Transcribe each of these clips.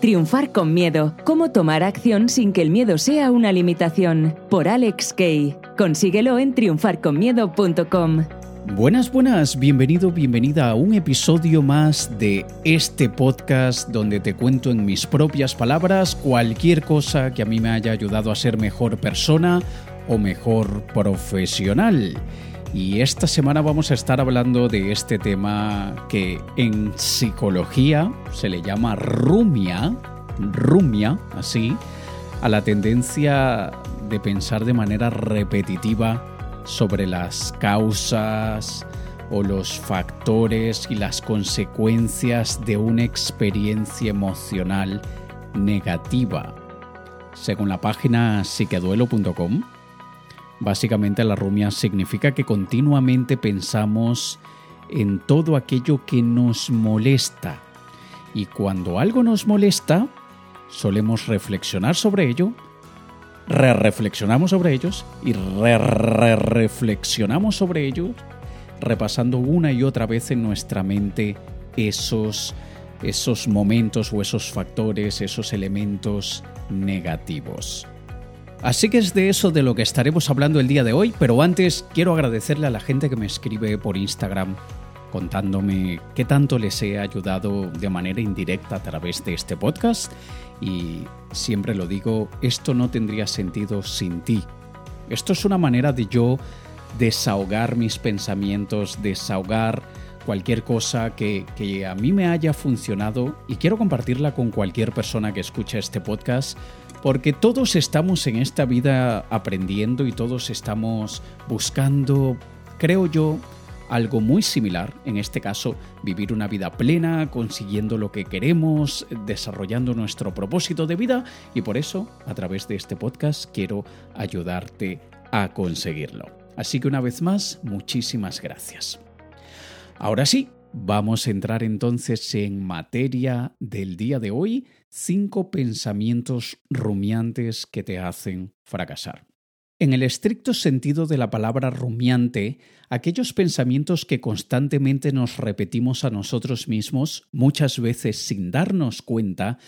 Triunfar con miedo. Cómo tomar acción sin que el miedo sea una limitación. Por Alex Kay. Consíguelo en triunfarconmiedo.com. Buenas, buenas, bienvenido, bienvenida a un episodio más de este podcast donde te cuento en mis propias palabras cualquier cosa que a mí me haya ayudado a ser mejor persona o mejor profesional. Y esta semana vamos a estar hablando de este tema que en psicología se le llama rumia, rumia, así, a la tendencia de pensar de manera repetitiva sobre las causas o los factores y las consecuencias de una experiencia emocional negativa. Según la página psiqueduelo.com, Básicamente la rumia significa que continuamente pensamos en todo aquello que nos molesta. Y cuando algo nos molesta, solemos reflexionar sobre ello, re-reflexionamos sobre ellos y re-reflexionamos sobre ellos, repasando una y otra vez en nuestra mente esos, esos momentos o esos factores, esos elementos negativos. Así que es de eso de lo que estaremos hablando el día de hoy, pero antes quiero agradecerle a la gente que me escribe por Instagram contándome qué tanto les he ayudado de manera indirecta a través de este podcast y siempre lo digo, esto no tendría sentido sin ti. Esto es una manera de yo desahogar mis pensamientos, desahogar cualquier cosa que, que, a mí me haya funcionado y quiero compartirla con cualquier persona que escuche este podcast porque todos estamos en esta vida aprendiendo y todos estamos buscando, creo yo, algo muy similar, en este caso, vivir una vida plena, consiguiendo lo que queremos, desarrollando nuestro propósito de vida y por eso, a través de este podcast, quiero ayudarte a conseguirlo. Así que una vez más, muchísimas gracias. Ahora sí, vamos a entrar entonces en materia del día de hoy cinco pensamientos rumiantes que te hacen fracasar. En el estricto sentido de la palabra rumiante, aquellos pensamientos que constantemente nos repetimos a nosotros mismos, muchas veces sin darnos cuenta,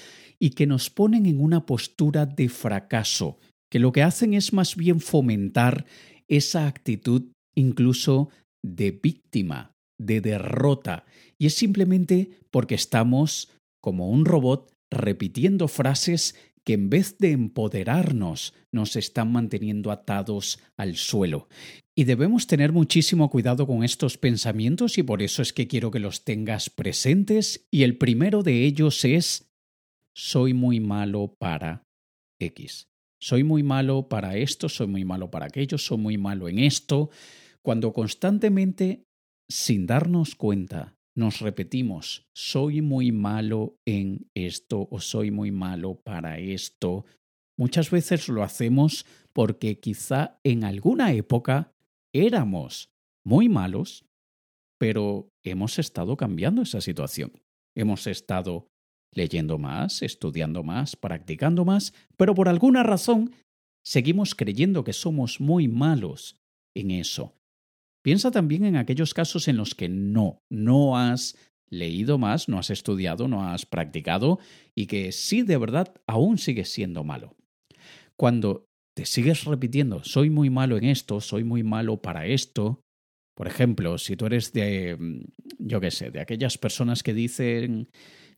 y que nos ponen en una postura de fracaso, que lo que hacen es más bien fomentar esa actitud incluso de víctima, de derrota, y es simplemente porque estamos, como un robot, repitiendo frases que en vez de empoderarnos nos están manteniendo atados al suelo. Y debemos tener muchísimo cuidado con estos pensamientos y por eso es que quiero que los tengas presentes y el primero de ellos es soy muy malo para X. Soy muy malo para esto, soy muy malo para aquello, soy muy malo en esto. Cuando constantemente, sin darnos cuenta, nos repetimos, soy muy malo en esto o soy muy malo para esto. Muchas veces lo hacemos porque quizá en alguna época éramos muy malos, pero hemos estado cambiando esa situación. Hemos estado leyendo más, estudiando más, practicando más, pero por alguna razón seguimos creyendo que somos muy malos en eso. Piensa también en aquellos casos en los que no, no has leído más, no has estudiado, no has practicado y que sí de verdad aún sigues siendo malo. Cuando te sigues repitiendo, soy muy malo en esto, soy muy malo para esto, por ejemplo, si tú eres de, mm, yo qué sé, de aquellas personas que dicen,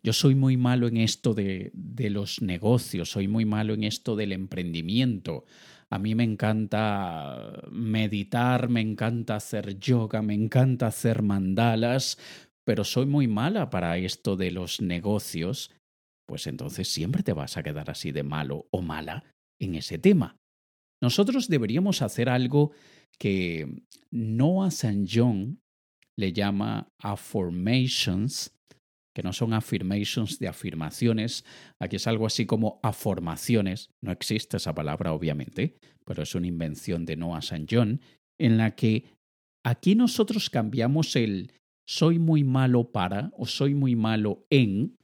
yo soy muy malo en esto de, de los negocios, soy muy malo en esto del emprendimiento, a mí me encanta meditar, me encanta hacer yoga, me encanta hacer mandalas, pero soy muy mala para esto de los negocios, pues entonces siempre te vas a quedar así de malo o mala en ese tema. Nosotros deberíamos hacer algo que Noah St. John le llama affirmations, que no son affirmations de afirmaciones, aquí es algo así como afirmaciones, no existe esa palabra obviamente, pero es una invención de Noah St. John, en la que aquí nosotros cambiamos el soy muy malo para o soy muy malo en,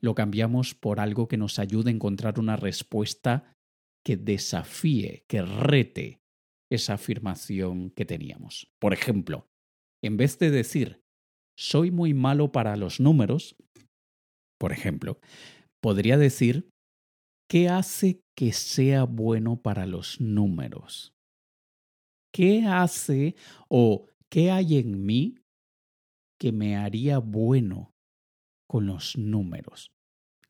lo cambiamos por algo que nos ayude a encontrar una respuesta que desafíe, que rete esa afirmación que teníamos. Por ejemplo, en vez de decir soy muy malo para los números, por ejemplo, podría decir, ¿qué hace que sea bueno para los números? ¿Qué hace o qué hay en mí que me haría bueno con los números?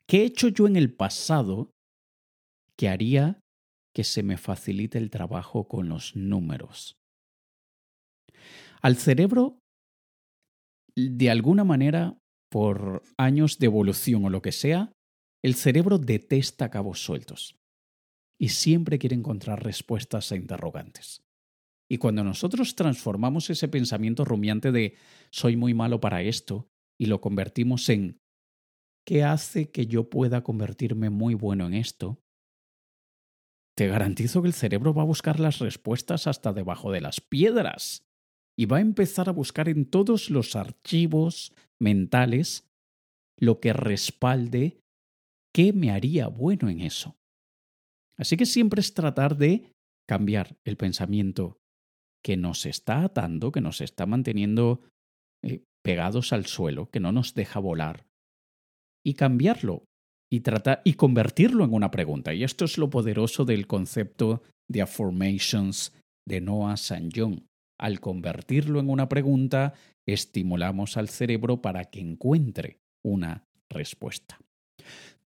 ¿Qué he hecho yo en el pasado que haría que se me facilite el trabajo con los números? Al cerebro, de alguna manera, por años de evolución o lo que sea, el cerebro detesta cabos sueltos y siempre quiere encontrar respuestas a interrogantes. Y cuando nosotros transformamos ese pensamiento rumiante de soy muy malo para esto y lo convertimos en ¿qué hace que yo pueda convertirme muy bueno en esto? Te garantizo que el cerebro va a buscar las respuestas hasta debajo de las piedras y va a empezar a buscar en todos los archivos mentales lo que respalde qué me haría bueno en eso. Así que siempre es tratar de cambiar el pensamiento que nos está atando, que nos está manteniendo eh, pegados al suelo, que no nos deja volar, y cambiarlo y tratar y convertirlo en una pregunta. Y esto es lo poderoso del concepto de affirmations de Noah St. John. Al convertirlo en una pregunta, estimulamos al cerebro para que encuentre una respuesta.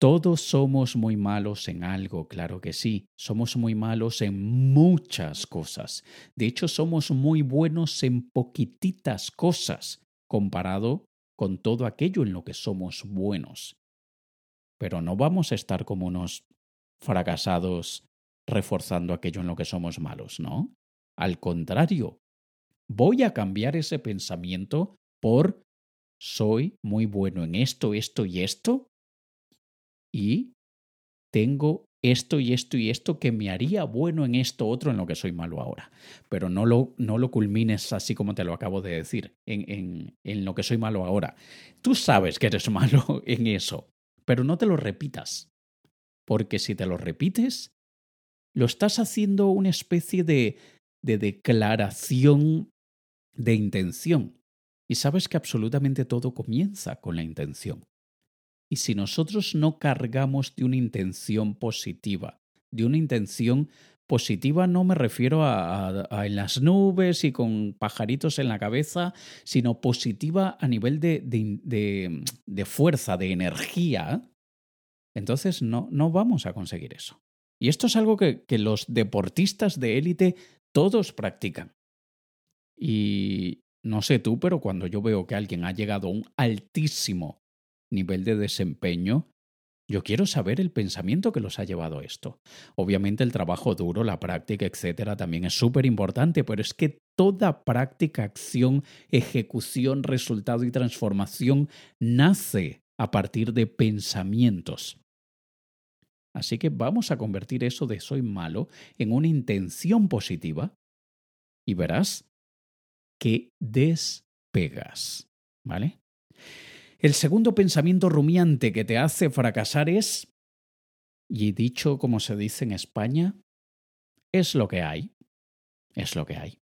Todos somos muy malos en algo, claro que sí. Somos muy malos en muchas cosas. De hecho, somos muy buenos en poquititas cosas comparado con todo aquello en lo que somos buenos. Pero no vamos a estar como unos fracasados reforzando aquello en lo que somos malos, ¿no? Al contrario, voy a cambiar ese pensamiento por soy muy bueno en esto, esto y esto, y tengo esto y esto y esto que me haría bueno en esto otro en lo que soy malo ahora. Pero no lo, no lo culmines así como te lo acabo de decir, en, en, lo que soy malo ahora. Tú sabes que eres malo en eso, pero no te lo repitas. Porque si te lo repites, lo estás haciendo una especie de, de declaración de intención. Y sabes que absolutamente todo comienza con la intención. Y si nosotros no cargamos de una intención positiva, de una intención positiva no me refiero a, en las nubes y con pajaritos en la cabeza, sino positiva a nivel de, de, fuerza, de energía, entonces no, no vamos a conseguir eso. Y esto es algo que los deportistas de élite todos practican. Y no sé tú, pero cuando yo veo que alguien ha llegado a un altísimo nivel de desempeño, yo quiero saber el pensamiento que los ha llevado a esto. Obviamente el trabajo duro, la práctica, etcétera, también es súper importante, pero es que toda práctica, acción, ejecución, resultado y transformación nace a partir de pensamientos. Así que vamos a convertir eso de soy malo en una intención positiva y verás que despegas. ¿Vale? El segundo pensamiento rumiante que te hace fracasar es, y dicho como se dice en España, es lo que hay. Es lo que hay.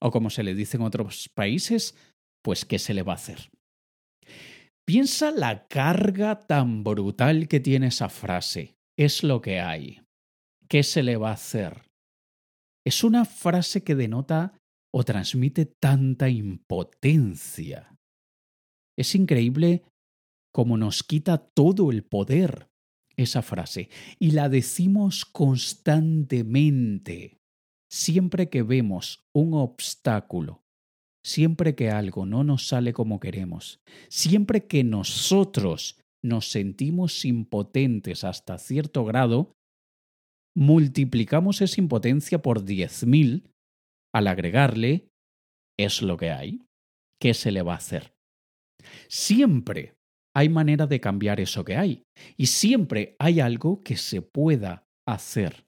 O como se le dice en otros países, pues ¿qué se le va a hacer? Piensa la carga tan brutal que tiene esa frase. Es lo que hay. ¿Qué se le va a hacer? Es una frase que denota o transmite tanta impotencia. Es increíble cómo nos quita todo el poder esa frase y la decimos constantemente. Siempre que vemos un obstáculo, siempre que algo no nos sale como queremos, siempre que nosotros nos sentimos impotentes hasta cierto grado, multiplicamos esa impotencia por diez mil al agregarle es lo que hay. ¿Qué se le va a hacer? Siempre hay manera de cambiar eso que hay y siempre hay algo que se pueda hacer.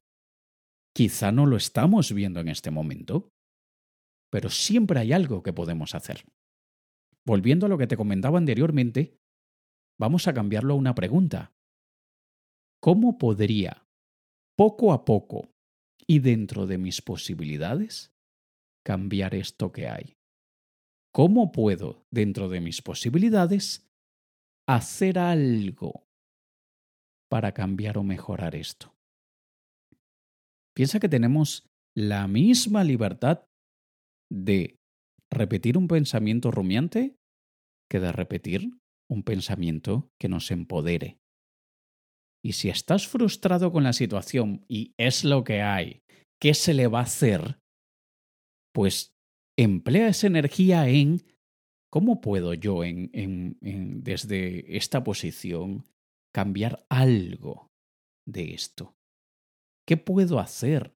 Quizá no lo estamos viendo en este momento, pero siempre hay algo que podemos hacer. Volviendo a lo que te comentaba anteriormente, vamos a cambiarlo a una pregunta. ¿Cómo podría, poco a poco y dentro de mis posibilidades, cambiar esto que hay? ¿Cómo puedo, dentro de mis posibilidades, hacer algo para cambiar o mejorar esto? Piensa que tenemos la misma libertad de repetir un pensamiento rumiante que de repetir un pensamiento que nos empodere. Y si estás frustrado con la situación y es lo que hay, ¿qué se le va a hacer? Pues emplea esa energía en cómo puedo yo en, desde esta posición cambiar algo de esto. ¿Qué puedo hacer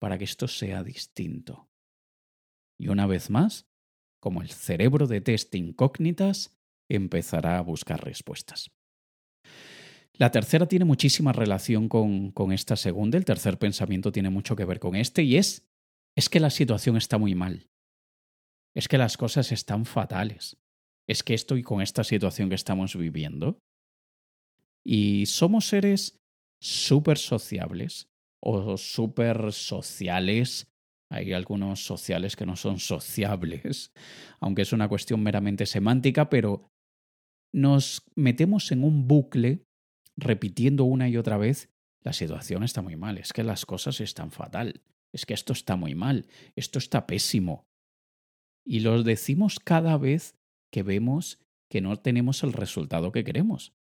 para que esto sea distinto? Y una vez más, como el cerebro de test incógnitas, empezará a buscar respuestas. La tercera tiene muchísima relación con, con, esta segunda, el tercer pensamiento tiene mucho que ver con este, y es, es que la situación está muy mal, es que las cosas están fatales, es que estoy con esta situación que estamos viviendo. Y somos seres súper sociables o súper sociales. Hay algunos sociales que no son sociables, aunque es una cuestión meramente semántica, pero nos metemos en un bucle repitiendo una y otra vez, la situación está muy mal, es que las cosas están fatal, es que esto está muy mal, esto está pésimo. Y lo decimos cada vez que vemos que no tenemos el resultado que queremos.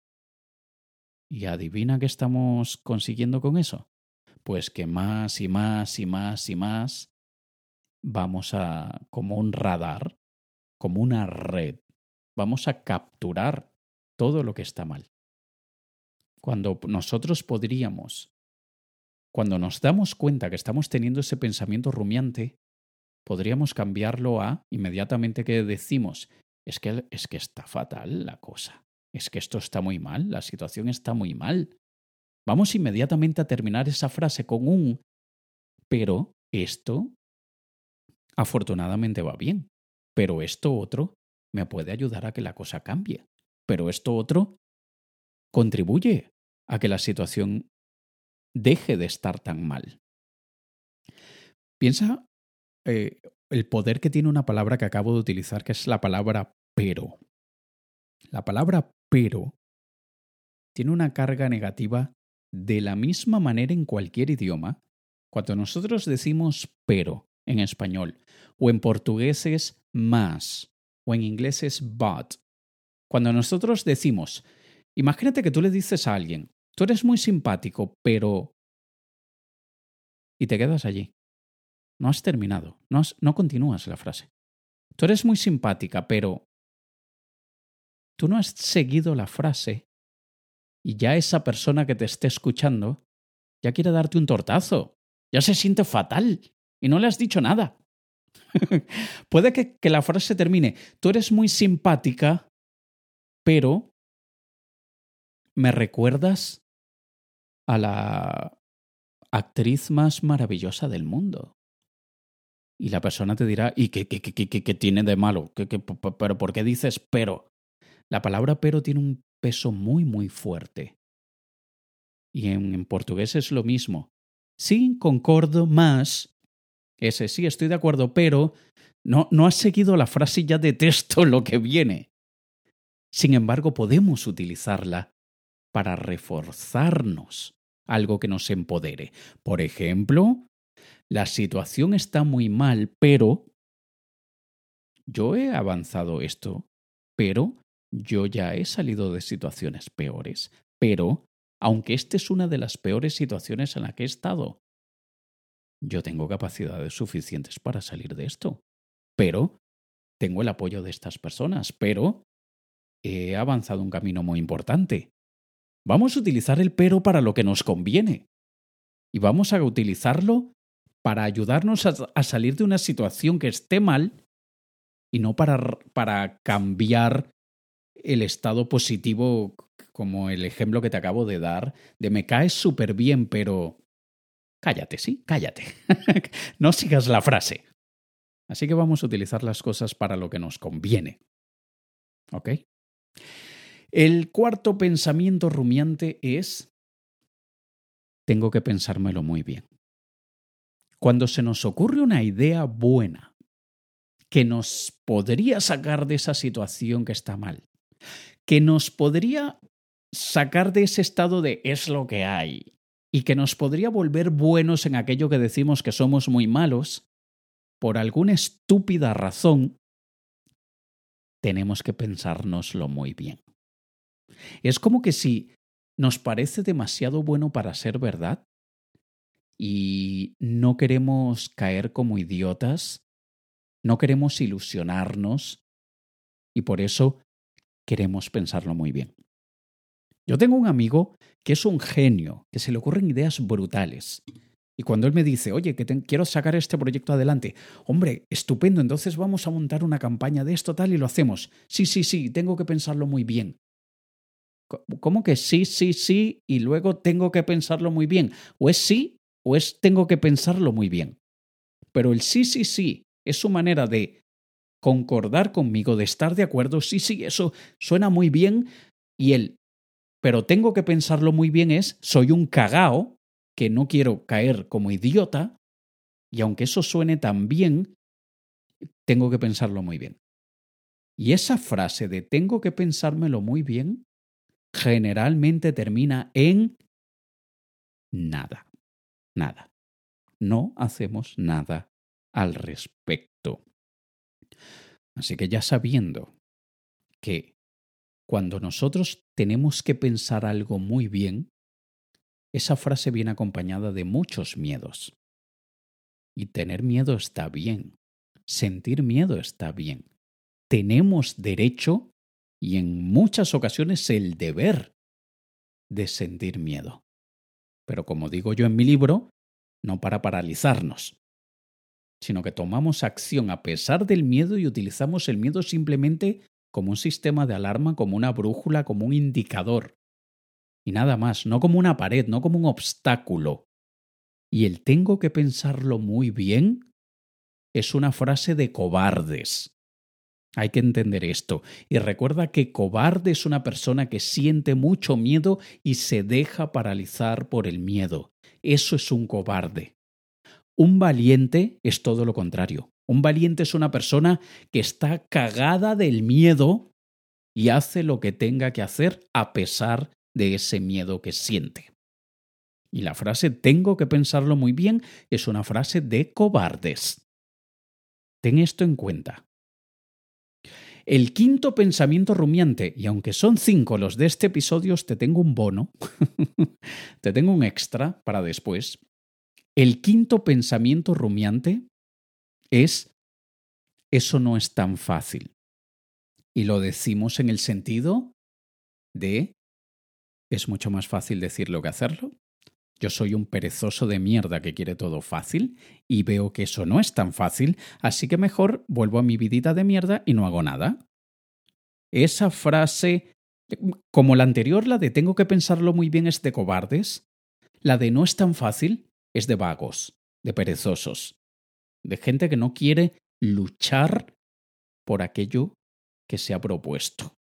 ¿Y adivina qué estamos consiguiendo con eso? Pues que más y más y más y más vamos a, como un radar, como una red, vamos a capturar todo lo que está mal. Cuando nosotros podríamos, cuando nos damos cuenta que estamos teniendo ese pensamiento rumiante, podríamos cambiarlo a inmediatamente que decimos, es que, es que está fatal la cosa, es que esto está muy mal, la situación está muy mal. Vamos inmediatamente a terminar esa frase con un, pero esto afortunadamente va bien, pero esto otro me puede ayudar a que la cosa cambie, pero esto otro contribuye a que la situación deje de estar tan mal. Piensa eh, el poder que tiene una palabra que acabo de utilizar, que es la palabra pero. La palabra pero tiene una carga negativa de la misma manera en cualquier idioma. Cuando nosotros decimos pero en español, o en portugués es más, o en inglés es but. Cuando nosotros decimos Imagínate que tú le dices a alguien, tú eres muy simpático, pero... Y te quedas allí. No has terminado, no, no continúas la frase. Tú eres muy simpática, pero... Tú no has seguido la frase y ya esa persona que te esté escuchando ya quiere darte un tortazo, ya se siente fatal y no le has dicho nada. Puede que, que, la frase termine, tú eres muy simpática, pero me recuerdas a la actriz más maravillosa del mundo. Y la persona te dirá, ¿y qué, tiene de malo? ¿Qué, pero por qué dices pero? La palabra pero tiene un peso muy, muy fuerte. Y en, en portugués es lo mismo. Sí, concordo más. Ese sí, estoy de acuerdo, pero no, no has seguido la frase y ya detesto lo que viene. Sin embargo, podemos utilizarla para reforzarnos algo que nos empodere. Por ejemplo, la situación está muy mal, pero yo he avanzado esto, pero yo ya he salido de situaciones peores, pero aunque esta es una de las peores situaciones en la que he estado, yo tengo capacidades suficientes para salir de esto, pero tengo el apoyo de estas personas, pero he avanzado un camino muy importante, Vamos a utilizar el pero para lo que nos conviene. Y vamos a utilizarlo para ayudarnos a, salir de una situación que esté mal y no para, para cambiar el estado positivo como el ejemplo que te acabo de dar, de me caes súper bien, pero... Cállate, sí, cállate. no sigas la frase. Así que vamos a utilizar las cosas para lo que nos conviene. ¿Ok? El cuarto pensamiento rumiante es, tengo que pensármelo muy bien. Cuando se nos ocurre una idea buena que nos podría sacar de esa situación que está mal, que nos podría sacar de ese estado de es lo que hay y que nos podría volver buenos en aquello que decimos que somos muy malos, por alguna estúpida razón, tenemos que pensárnoslo muy bien. Es como que si nos parece demasiado bueno para ser verdad y no queremos caer como idiotas, no queremos ilusionarnos y por eso queremos pensarlo muy bien. Yo tengo un amigo que es un genio, que se le ocurren ideas brutales. Y cuando él me dice, oye, quiero sacar este proyecto adelante, hombre, estupendo, entonces vamos a montar una campaña de esto tal y lo hacemos. Sí, sí, sí, tengo que pensarlo muy bien. ¿Cómo que sí, sí, sí y luego tengo que pensarlo muy bien? O es sí o es tengo que pensarlo muy bien. Pero el sí, sí, sí es su manera de concordar conmigo, de estar de acuerdo, sí, sí, eso suena muy bien. Y el pero tengo que pensarlo muy bien es soy un cagao que no quiero caer como idiota, y aunque eso suene tan bien, tengo que pensarlo muy bien. Y esa frase de tengo que pensármelo muy bien generalmente termina en nada, nada. No hacemos nada al respecto. Así que ya sabiendo que cuando nosotros tenemos que pensar algo muy bien, esa frase viene acompañada de muchos miedos. Y tener miedo está bien. Sentir miedo está bien. Tenemos derecho y en muchas ocasiones el deber de sentir miedo. Pero como digo yo en mi libro, no para paralizarnos, sino que tomamos acción a pesar del miedo y utilizamos el miedo simplemente como un sistema de alarma, como una brújula, como un indicador y nada más, no como una pared, no como un obstáculo. Y el tengo que pensarlo muy bien es una frase de cobardes. Hay que entender esto. Y recuerda que cobarde es una persona que siente mucho miedo y se deja paralizar por el miedo. Eso es un cobarde. Un valiente es todo lo contrario. Un valiente es una persona que está cagada del miedo y hace lo que tenga que hacer a pesar de ese miedo que siente. Y la frase tengo que pensarlo muy bien es una frase de cobardes. Ten esto en cuenta. El quinto pensamiento rumiante, y aunque son cinco los de este episodio, te tengo un bono, te tengo un extra para después. El quinto pensamiento rumiante es, eso no es tan fácil. Y lo decimos en el sentido de, es mucho más fácil decirlo que hacerlo. Yo soy un perezoso de mierda que quiere todo fácil y veo que eso no es tan fácil, así que mejor vuelvo a mi vidita de mierda y no hago nada. Esa frase, como la anterior, la de tengo que pensarlo muy bien es de cobardes, la de no es tan fácil es de vagos, de perezosos, de gente que no quiere luchar por aquello que se ha propuesto.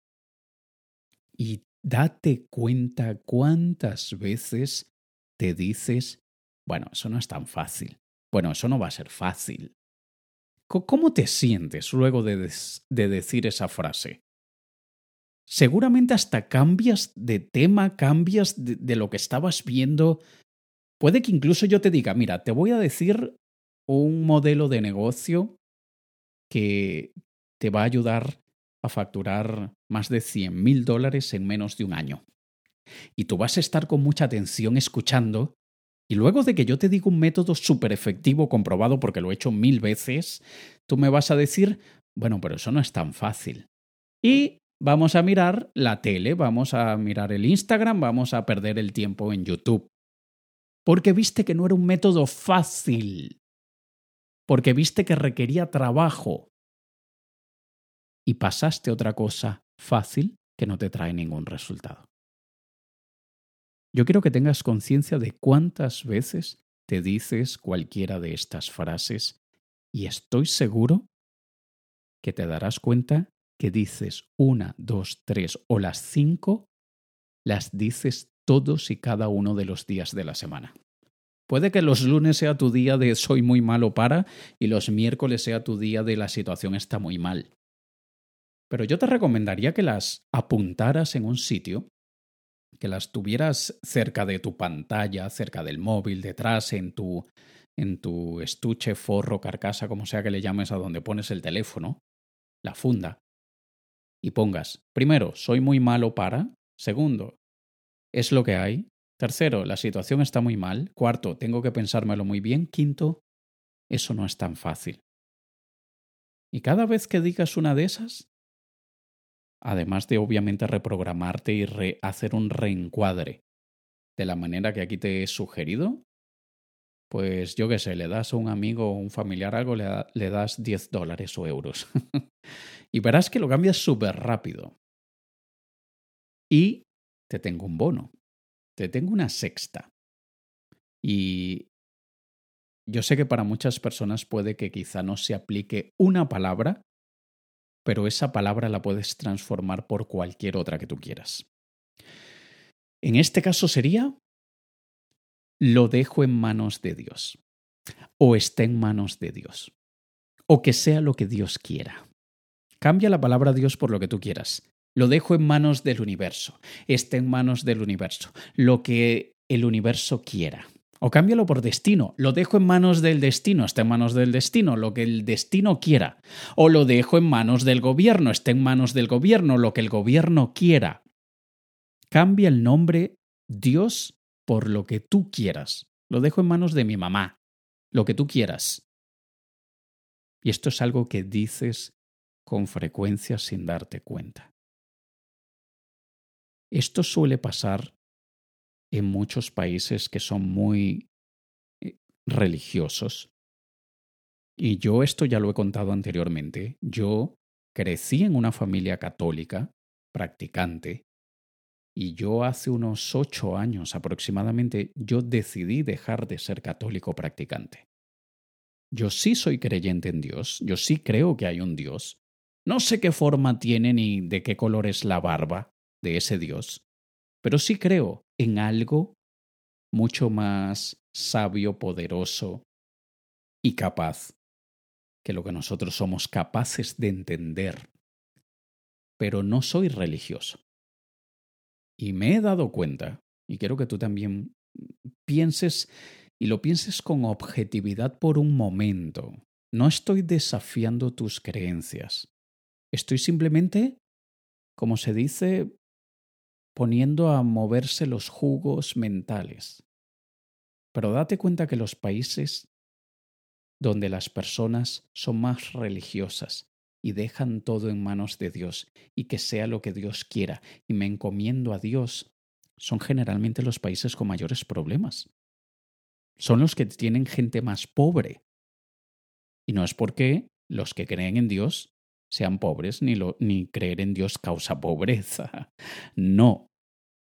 Y date cuenta cuántas veces te dices, bueno, eso no es tan fácil, bueno, eso no va a ser fácil. ¿Cómo te sientes luego de, decir esa frase? Seguramente hasta cambias de tema, cambias de lo que estabas viendo. Puede que incluso yo te diga, mira, te voy a decir un modelo de negocio que te va a ayudar a facturar más de 100 mil dólares en menos de un año. Y tú vas a estar con mucha atención escuchando y luego de que yo te diga un método súper efectivo, comprobado porque lo he hecho mil veces, tú me vas a decir, bueno, pero eso no es tan fácil. Y vamos a mirar la tele, vamos a mirar el Instagram, vamos a perder el tiempo en YouTube. Porque viste que no era un método fácil. Porque viste que requería trabajo y pasaste otra cosa fácil que no te trae ningún resultado. Yo quiero que tengas conciencia de cuántas veces te dices cualquiera de estas frases y estoy seguro que te darás cuenta que dices una, dos, tres o las cinco, las dices todos y cada uno de los días de la semana. Puede que los lunes sea tu día de soy muy malo para y los miércoles sea tu día de la situación está muy mal. Pero yo te recomendaría que las apuntaras en un sitio que las tuvieras cerca de tu pantalla, cerca del móvil, detrás, en tu, en tu estuche, forro, carcasa, como sea que le llames a donde pones el teléfono, la funda, y pongas, primero, soy muy malo para, segundo, es lo que hay, tercero, la situación está muy mal, cuarto, tengo que pensármelo muy bien, quinto, eso no es tan fácil. Y cada vez que digas una de esas, además de obviamente reprogramarte y hacer un reencuadre de la manera que aquí te he sugerido, pues yo qué sé, le das a un amigo o un familiar algo, le, das 10 dólares o euros. y verás que lo cambias súper rápido. Y te tengo un bono, te tengo una sexta. Y yo sé que para muchas personas puede que quizá no se aplique una palabra, pero esa palabra la puedes transformar por cualquier otra que tú quieras. En este caso sería, lo dejo en manos de Dios, o está en manos de Dios, o que sea lo que Dios quiera. Cambia la palabra Dios por lo que tú quieras. Lo dejo en manos del universo, está en manos del universo, lo que el universo quiera. O cámbialo por destino. Lo dejo en manos del destino, está en manos del destino, lo que el destino quiera. O lo dejo en manos del gobierno, está en manos del gobierno, lo que el gobierno quiera. Cambia el nombre Dios por lo que tú quieras. Lo dejo en manos de mi mamá, lo que tú quieras. Y esto es algo que dices con frecuencia sin darte cuenta. Esto suele pasar en muchos países que son muy eh, religiosos. Y yo esto ya lo he contado anteriormente. Yo crecí en una familia católica, practicante, y yo hace unos ocho años aproximadamente, yo decidí dejar de ser católico practicante. Yo sí soy creyente en Dios, yo sí creo que hay un Dios. No sé qué forma tiene ni de qué color es la barba de ese Dios, pero sí creo en algo mucho más sabio, poderoso y capaz que lo que nosotros somos capaces de entender. Pero no soy religioso. Y me he dado cuenta, y quiero que tú también pienses y lo pienses con objetividad por un momento. No estoy desafiando tus creencias. Estoy simplemente, como se dice, poniendo a moverse los jugos mentales. Pero date cuenta que los países donde las personas son más religiosas y dejan todo en manos de Dios y que sea lo que Dios quiera y me encomiendo a Dios, son generalmente los países con mayores problemas. Son los que tienen gente más pobre. Y no es porque los que creen en Dios sean pobres, ni, ni creer en Dios causa pobreza. No.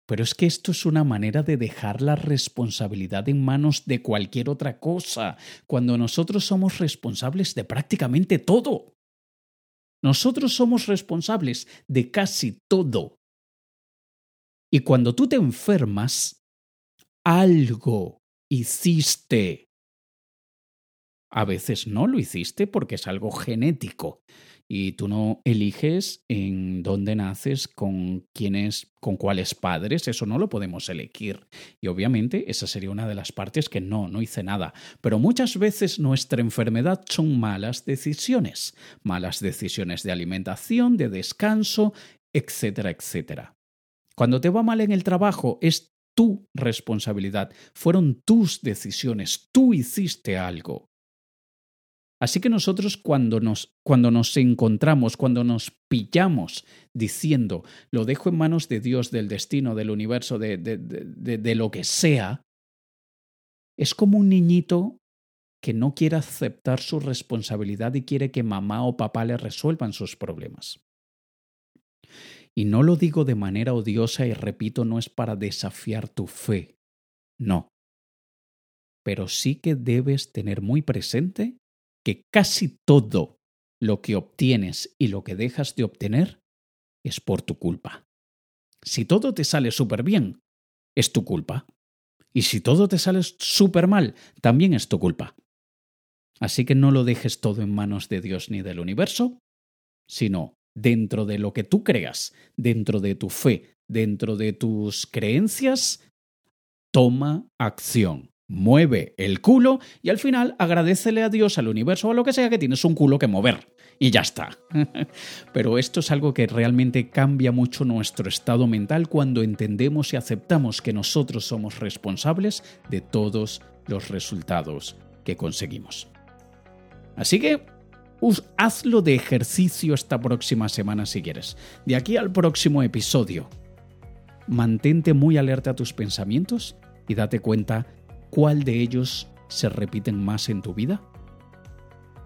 Pero es que esto es una manera de dejar la responsabilidad en manos de cualquier otra cosa, cuando nosotros somos responsables de prácticamente todo. Nosotros somos responsables de casi todo. Y cuando tú te enfermas, algo hiciste. A veces no lo hiciste porque es algo genético y tú no eliges en dónde naces, con quiénes, con cuáles padres, eso no lo podemos elegir. Y obviamente esa sería una de las partes que no, no hice nada. Pero muchas veces nuestra enfermedad son malas decisiones, malas decisiones de alimentación, de descanso, etcétera, etcétera. Cuando te va mal en el trabajo es tu responsabilidad, fueron tus decisiones, tú hiciste algo. Así que nosotros cuando nos, cuando nos encontramos, cuando nos pillamos diciendo, lo dejo en manos de Dios, del destino, del universo, de, de, de, de lo que sea, es como un niñito que no quiere aceptar su responsabilidad y quiere que mamá o papá le resuelvan sus problemas. Y no lo digo de manera odiosa y repito, no es para desafiar tu fe, no. Pero sí que debes tener muy presente que casi todo lo que obtienes y lo que dejas de obtener es por tu culpa. Si todo te sale súper bien, es tu culpa. Y si todo te sale súper mal, también es tu culpa. Así que no lo dejes todo en manos de Dios ni del universo, sino dentro de lo que tú creas, dentro de tu fe, dentro de tus creencias, toma acción. Mueve el culo y al final agradecele a Dios, al universo o a lo que sea que tienes un culo que mover. Y ya está. Pero esto es algo que realmente cambia mucho nuestro estado mental cuando entendemos y aceptamos que nosotros somos responsables de todos los resultados que conseguimos. Así que hazlo de ejercicio esta próxima semana si quieres. De aquí al próximo episodio, mantente muy alerta a tus pensamientos y date cuenta cuál de ellos se repiten más en tu vida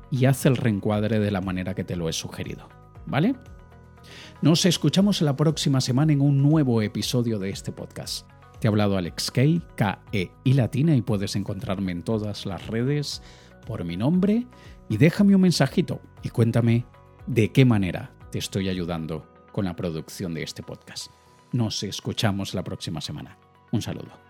y haz el reencuadre de la manera que te lo he sugerido. ¿Vale? Nos escuchamos la próxima semana en un nuevo episodio de este podcast. Te ha hablado Alex Kay, K-E y Latina, y puedes encontrarme en todas las redes por mi nombre. Y déjame un mensajito y cuéntame de qué manera te estoy ayudando con la producción de este podcast. Nos escuchamos la próxima semana. Un saludo.